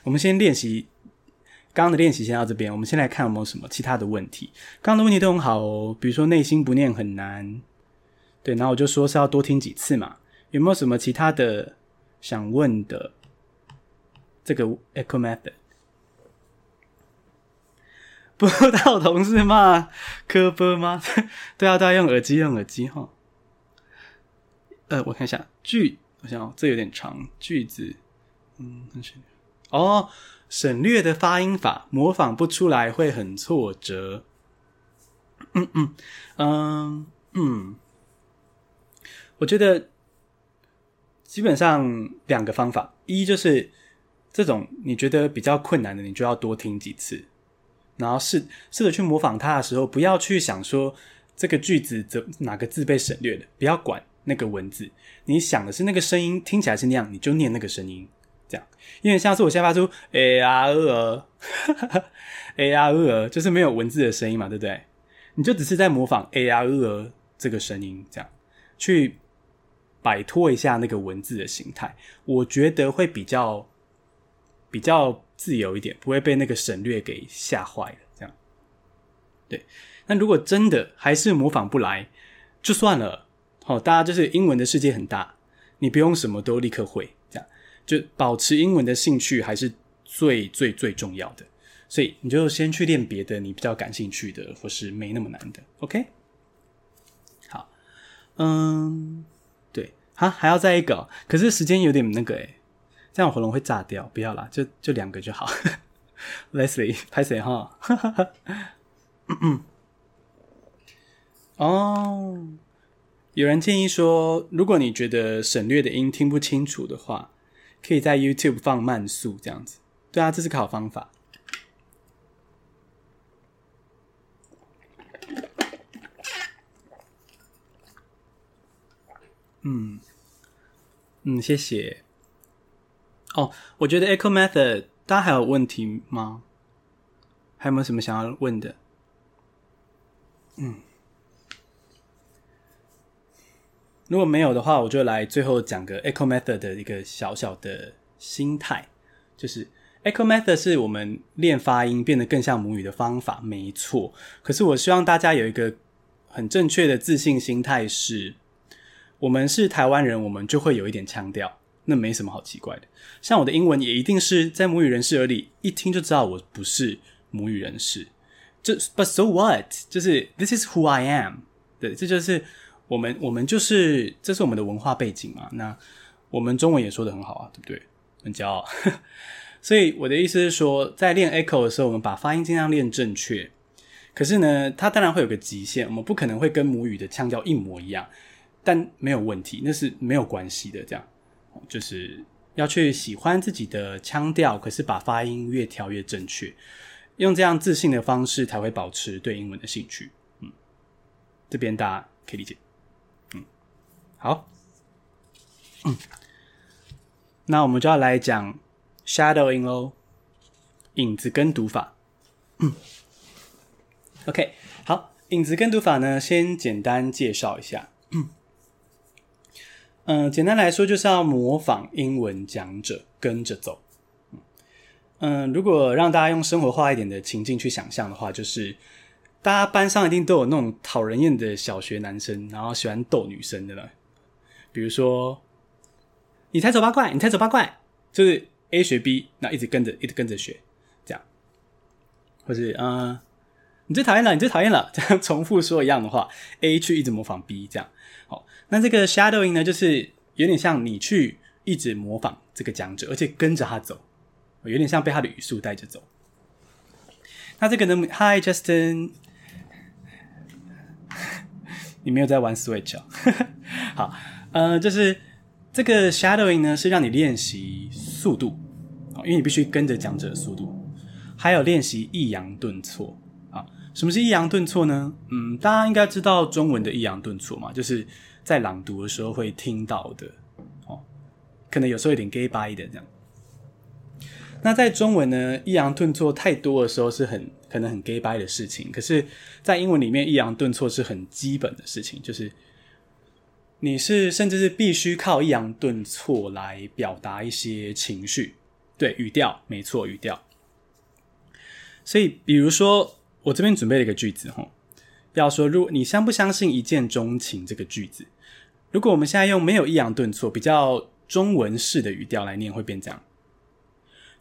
我们先练习刚刚的练习，先到这边。我们先来看有没有什么其他的问题。刚刚的问题都很好哦，比如说内心不念很难，对，然后我就说是要多听几次嘛。有没有什么其他的想问的？这个 Echo method 不到同事骂？科波吗？对啊，都要用耳机，用耳机哈。呃，我看一下句，我想这有点长句子，嗯，哦，省略的发音法模仿不出来会很挫折，嗯嗯嗯嗯，我觉得基本上两个方法，一就是这种你觉得比较困难的，你就要多听几次，然后试试着去模仿它的时候，不要去想说这个句子怎哪个字被省略了，不要管。那个文字，你想的是那个声音听起来是那样，你就念那个声音，这样。因为下次我现在发出 a r 呃，a r 呃，就是没有文字的声音嘛，对不对？你就只是在模仿 a r 呃这个声音，这样去摆脱一下那个文字的形态，我觉得会比较比较自由一点，不会被那个省略给吓坏了。这样，对。那如果真的还是模仿不来，就算了。好，大家就是英文的世界很大，你不用什么都立刻会，这样就保持英文的兴趣还是最最最重要的。所以你就先去练别的，你比较感兴趣的，或是没那么难的。OK，好，嗯，对，好，还要再一个，可是时间有点那个诶，这样喉咙会炸掉，不要啦，就就两个就好。Leslie，拍谁哈？嗯嗯，哦。有人建议说，如果你觉得省略的音听不清楚的话，可以在 YouTube 放慢速这样子。对啊，这是个好方法。嗯嗯，谢谢。哦，我觉得 Echo Method，大家还有问题吗？还有没有什么想要问的？嗯。如果没有的话，我就来最后讲个 Echo Method 的一个小小的心态，就是 Echo Method 是我们练发音变得更像母语的方法，没错。可是我希望大家有一个很正确的自信心态是，我们是台湾人，我们就会有一点腔调，那没什么好奇怪的。像我的英文也一定是在母语人士耳里一听就知道我不是母语人士。就 But so what？就是 This is who I am。对，这就是。我们我们就是，这是我们的文化背景嘛。那我们中文也说的很好啊，对不对？很骄傲。所以我的意思是说，在练 echo 的时候，我们把发音尽量练正确。可是呢，它当然会有个极限，我们不可能会跟母语的腔调一模一样，但没有问题，那是没有关系的。这样就是要去喜欢自己的腔调，可是把发音越调越正确，用这样自信的方式才会保持对英文的兴趣。嗯，这边大家可以理解。好，嗯，那我们就要来讲 shadowing 喽，影子跟读法。，OK，好，影子跟读法呢，先简单介绍一下。嗯，简单来说就是要模仿英文讲者跟着走。嗯，如果让大家用生活化一点的情境去想象的话，就是大家班上一定都有那种讨人厌的小学男生，然后喜欢逗女生的了。比如说，你才走八怪，你才走八怪，就是 A 学 B，那一直跟着，一直跟着学，这样，或是啊、你最讨厌了，你最讨厌了，这样重复说一样的话，A 去一直模仿 B，这样，好，那这个 shadowing 呢，就是有点像你去一直模仿这个讲者，而且跟着他走，有点像被他的语速带着走。那这个呢，Hi Justin，你没有在玩 Switch 哦，好。呃，就是这个 shadowing 呢，是让你练习速度，因为你必须跟着讲者的速度，还有练习抑扬顿挫啊。什么是抑扬顿挫呢？嗯，大家应该知道中文的抑扬顿挫嘛，就是在朗读的时候会听到的哦，可能有时候有点 gay bye 的这样。那在中文呢，抑扬顿挫太多的时候是很可能很 gay bye 的事情，可是，在英文里面，抑扬顿挫是很基本的事情，就是。你是甚至是必须靠抑扬顿挫来表达一些情绪，对，语调，没错，语调。所以，比如说，我这边准备了一个句子，吼，要说，如果你相不相信一见钟情这个句子，如果我们现在用没有抑扬顿挫，比较中文式的语调来念，会变这样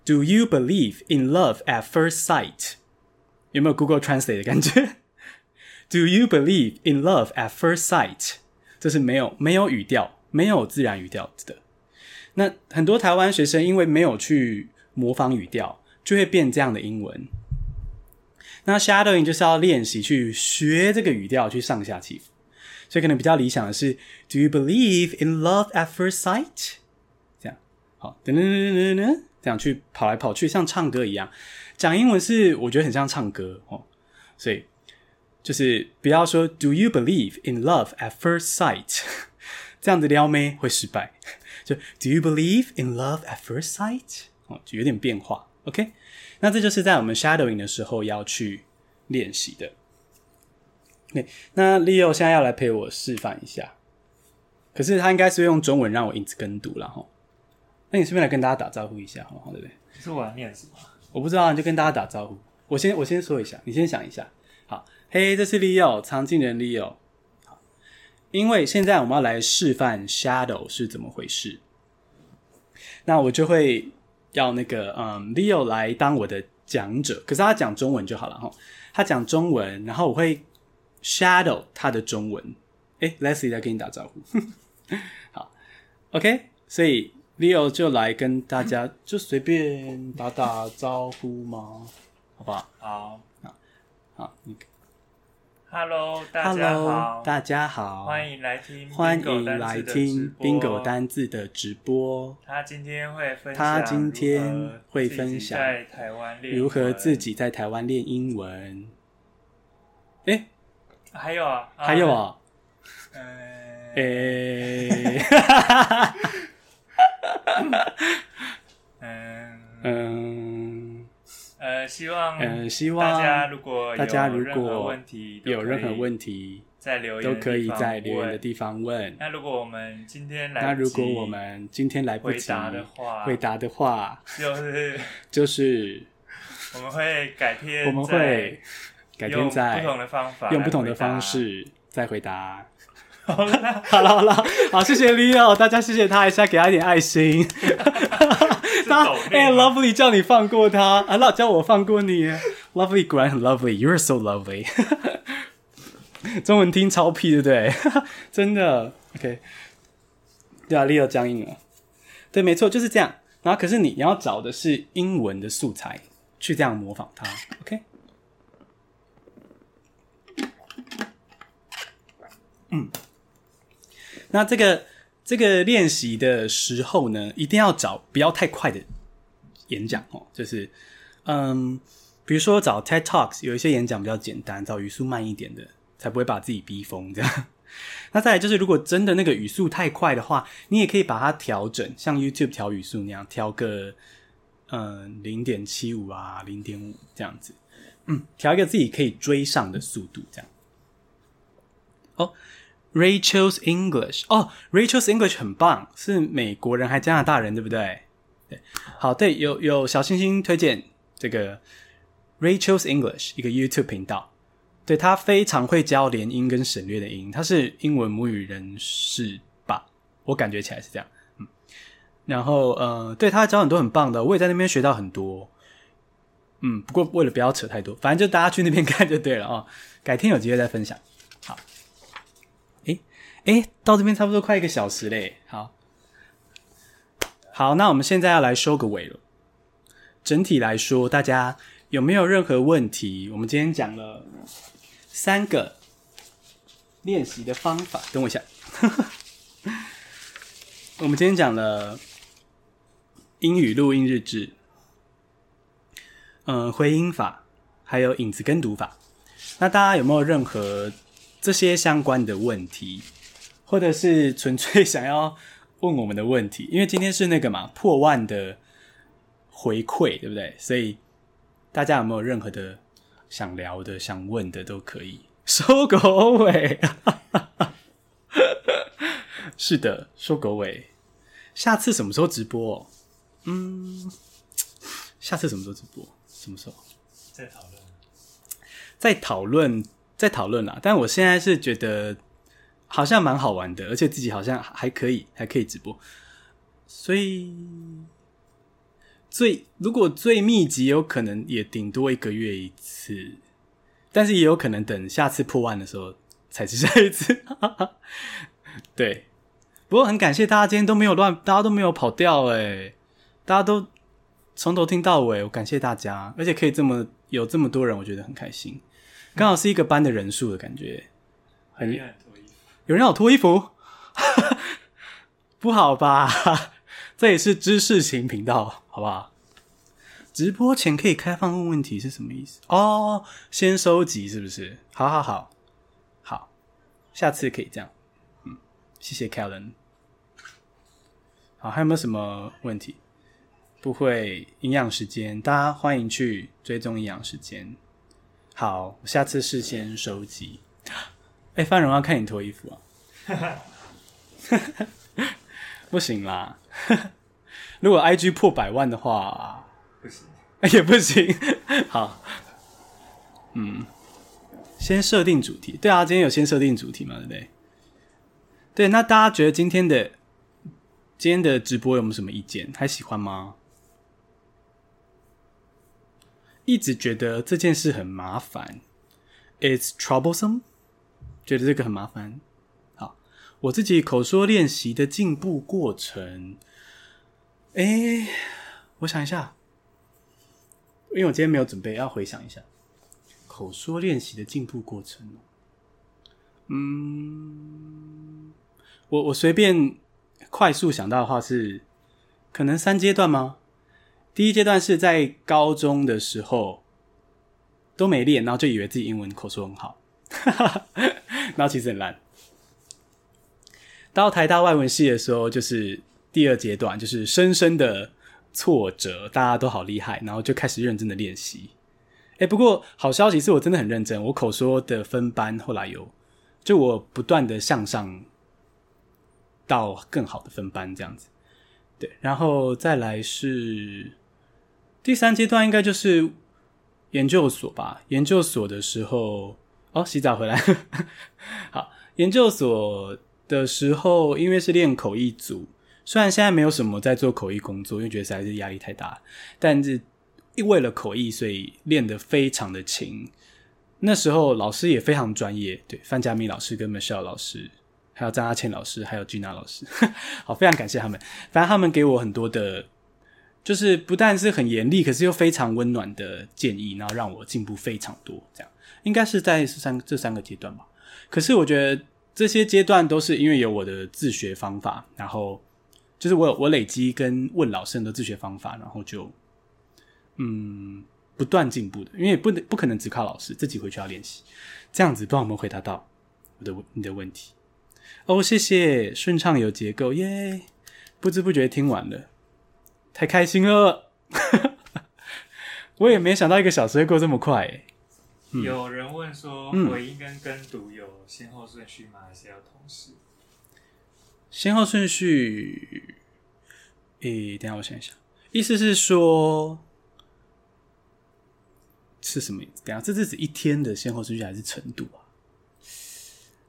：Do you believe in love at first sight？有没有 Google Translate 的感觉？Do you believe in love at first sight？这是没有没有语调、没有自然语调的。那很多台湾学生因为没有去模仿语调，就会变这样的英文。那 shadowing 就是要练习去学这个语调，去上下起伏。所以可能比较理想的是，Do you believe in love at first sight？这样，好，噔噔噔噔噔，这样去跑来跑去，像唱歌一样。讲英文是我觉得很像唱歌哦，所以。就是不要说 "Do you believe in love at first sight"，这样子撩妹会失败。就 "Do you believe in love at first sight"，哦，就有点变化。OK，那这就是在我们 shadowing 的时候要去练习的。对，那 Leo 现在要来陪我示范一下，可是他应该是用中文让我一直跟读了哈。那你顺便来跟大家打招呼一下，好不好，对不对？是我要念什么？我不知道，你就跟大家打招呼。我先我先说一下，你先想一下。嘿这是 Leo，藏镜人 Leo。好，因为现在我们要来示范 shadow 是怎么回事，那我就会要那个嗯 Leo 来当我的讲者，可是他讲中文就好了哈。他讲中文，然后我会 shadow 他的中文。诶 Leslie 在跟你打招呼。好，OK，所以 Leo 就来跟大家就随便打打招呼嘛，好不好？好，好，好，你。Hello，大家好，Hello, 大家好，欢迎来听，欢迎来听 Bingo 单字的直播。他今天会分享，他今天会分享在台湾练如何自己在台湾练英文。哎，还有啊，还有啊，呃，哈哈哈哈哈，嗯。嗯。呃，希望呃，希望大家如果大家如果有任何问题，有任何问题，在留言都可以在留言的地方问。那如果我们今天来，那如果我们今天来不及回答的话，回答的话，就是就是我们会改天，我们会改天再用不同的方法，用不同的方式再回答。好了 好了好了，好，谢谢 Leo，大家谢谢他，一下给他一点爱心。他哎、欸、，Lovely 叫你放过他，啊，那叫我放过你。Lovely 果然很 lovely，you are so lovely。中文听超屁，对不对？真的，OK。对啊，Leo 僵硬了。对，没错，就是这样。然后，可是你你要找的是英文的素材，去这样模仿他，OK。嗯。那这个这个练习的时候呢，一定要找不要太快的演讲哦，就是嗯，比如说找 TED Talks，有一些演讲比较简单，找语速慢一点的，才不会把自己逼疯这样。那再来就是，如果真的那个语速太快的话，你也可以把它调整，像 YouTube 调语速那样，调个嗯零点七五啊，零点五这样子，嗯，调一个自己可以追上的速度这样。哦。Rachel's English 哦，Rachel's English 很棒，是美国人还加拿大人，对不对？对，好，对，有有小星星推荐这个 Rachel's English 一个 YouTube 频道，对，他非常会教连音跟省略的音，他是英文母语人士吧？我感觉起来是这样，嗯，然后呃，对，他教很多很棒的，我也在那边学到很多，嗯，不过为了不要扯太多，反正就大家去那边看就对了哦，改天有机会再分享。好。哎，到这边差不多快一个小时嘞。好，好，那我们现在要来收个尾了。整体来说，大家有没有任何问题？我们今天讲了三个练习的方法。等我一下，我们今天讲了英语录音日志，嗯，回音法，还有影子跟读法。那大家有没有任何这些相关的问题？或者是纯粹想要问我们的问题，因为今天是那个嘛 破万的回馈，对不对？所以大家有没有任何的想聊的、想问的都可以收狗尾。是的，收狗尾。下次什么时候直播？嗯，下次什么时候直播？什么时候？再讨论。再讨论，再讨论啦。但我现在是觉得。好像蛮好玩的，而且自己好像还可以，还可以直播。所以最如果最密集，有可能也顶多一个月一次，但是也有可能等下次破万的时候才是下一次。对，不过很感谢大家今天都没有乱，大家都没有跑掉诶，大家都从头听到尾，我感谢大家，而且可以这么有这么多人，我觉得很开心，刚好是一个班的人数的感觉，很厉害。有人要脱衣服，不好吧？这也是知识型频道，好不好？直播前可以开放问问题是什么意思？哦，先收集是不是？好好好，好，下次可以这样。嗯，谢谢 Kellen。好，还有没有什么问题？不会，营养时间，大家欢迎去追踪营养时间。好，下次事先收集。哎，范荣要看你脱衣服啊！不行啦，如果 IG 破百万的话，不行，也不行。好，嗯，先设定主题。对啊，今天有先设定主题嘛？对不对？对，那大家觉得今天的今天的直播有没有什么意见？还喜欢吗？一直觉得这件事很麻烦，It's troublesome。觉得这个很麻烦。好，我自己口说练习的进步过程，诶，我想一下，因为我今天没有准备，要回想一下口说练习的进步过程。嗯，我我随便快速想到的话是，可能三阶段吗？第一阶段是在高中的时候都没练，然后就以为自己英文口说很好。然后其实很烂。到台大外文系的时候，就是第二阶段，就是深深的挫折，大家都好厉害，然后就开始认真的练习。哎，不过好消息是我真的很认真，我口说的分班后来有就我不断的向上到更好的分班这样子。对，然后再来是第三阶段，应该就是研究所吧。研究所的时候，哦，洗澡回来。好，研究所的时候，因为是练口译组，虽然现在没有什么在做口译工作，因为觉得实在是压力太大，但是为了口译，所以练得非常的勤。那时候老师也非常专业，对，范佳敏老师跟 Michelle 老师。还有张阿倩老师，还有 Gina 老师，好，非常感谢他们。反正他们给我很多的，就是不但是很严厉，可是又非常温暖的建议，然后让我进步非常多。这样应该是在三这三个阶段吧。可是我觉得这些阶段都是因为有我的自学方法，然后就是我有我累积跟问老师的自学方法，然后就嗯不断进步的。因为不能不可能只靠老师，自己回去要练习。这样子帮我们回答到我的你的问题。哦，谢谢，顺畅有结构耶！不知不觉听完了，太开心了。我也没想到一个小时会过这么快。有人问说，回音跟跟读有先后顺序吗？还是要同时？先后顺序，诶，等一下我想一想，意思是说是什么意思？等一下，这是指一天的先后顺序还是程度啊？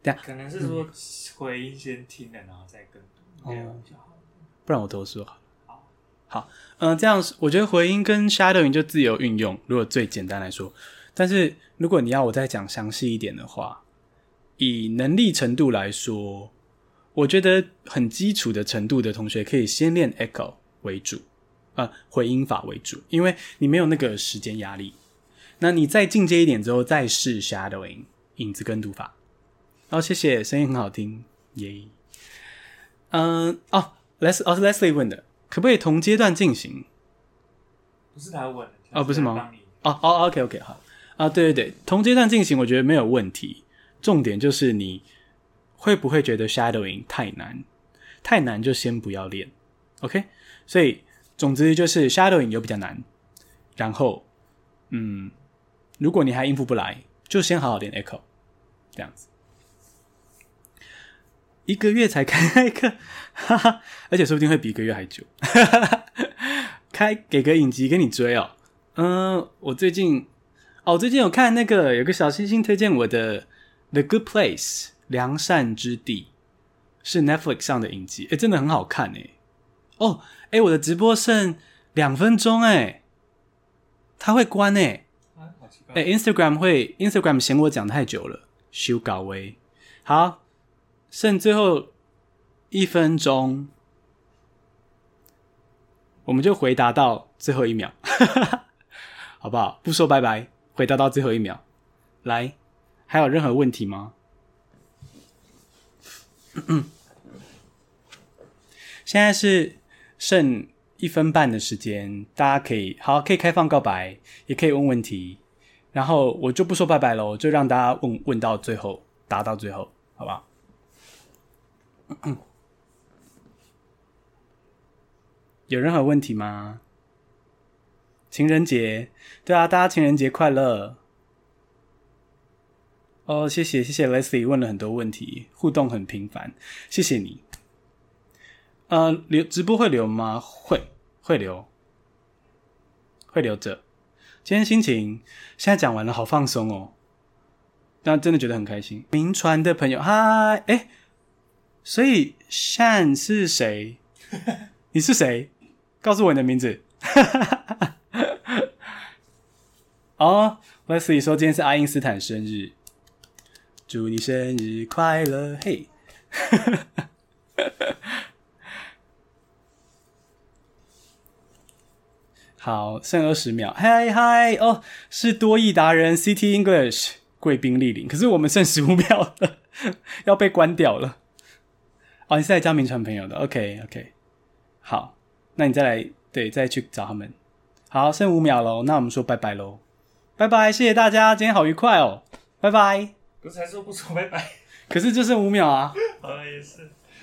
等一下，可能是说。嗯回音先听了，然后再跟读，这样比较好。不然我都说好。好，好，嗯、呃，这样我觉得回音跟 shadowing 就自由运用。如果最简单来说，但是如果你要我再讲详细一点的话，以能力程度来说，我觉得很基础的程度的同学可以先练 echo 为主，啊、呃，回音法为主，因为你没有那个时间压力。那你再进阶一点之后，再试 shadowing 影子跟读法。哦，谢谢，声音很好听，耶、yeah。嗯，哦，Les，哦是 Leslie 问的，可不可以同阶段进行？不是他问的，哦，不是吗？哦哦，OK OK，好啊，对对对，同阶段进行，我觉得没有问题。重点就是你会不会觉得 shadowing 太难？太难就先不要练，OK。所以总之就是 shadowing 又比较难，然后嗯，如果你还应付不来，就先好好练 echo，这样子。一个月才 开课，哈哈，而且说不定会比一个月还久。哈哈哈，开给个影集给你追哦。嗯，我最近哦，最近有看那个有个小星星推荐我的《The Good Place》良善之地，是 Netflix 上的影集，诶，真的很好看诶。哦，诶，我的直播剩两分钟诶，他会关诶。诶，Instagram 会 Instagram 嫌我讲太久了，修稿微好。剩最后一分钟，我们就回答到最后一秒，好不好？不说拜拜，回答到最后一秒。来，还有任何问题吗？现在是剩一分半的时间，大家可以好，可以开放告白，也可以问问题。然后我就不说拜拜喽，就让大家问问到最后，答到最后，好不好？有任何问题吗？情人节，对啊，大家情人节快乐！哦，谢谢谢谢 Leslie 问了很多问题，互动很频繁，谢谢你。呃，留直播会留吗？会会留，会留着。今天心情现在讲完了，好放松哦，但真的觉得很开心。名传的朋友，嗨，哎。所以 Shan 是谁？你是谁？告诉我你的名字。哦、oh，Leslie 说今天是爱因斯坦生日，祝你生日快乐！嘿，好，剩二十秒。嗨嗨，哦，是多益达人 CT English 贵宾莅临，可是我们剩十五秒了，要被关掉了。哦，你是来交名传朋友的，OK OK，好，那你再来，对，再去找他们。好，剩五秒喽，那我们说拜拜喽，拜拜，谢谢大家，今天好愉快哦，拜拜。不是还说不说拜拜？可是就剩五秒啊。好 了，也是。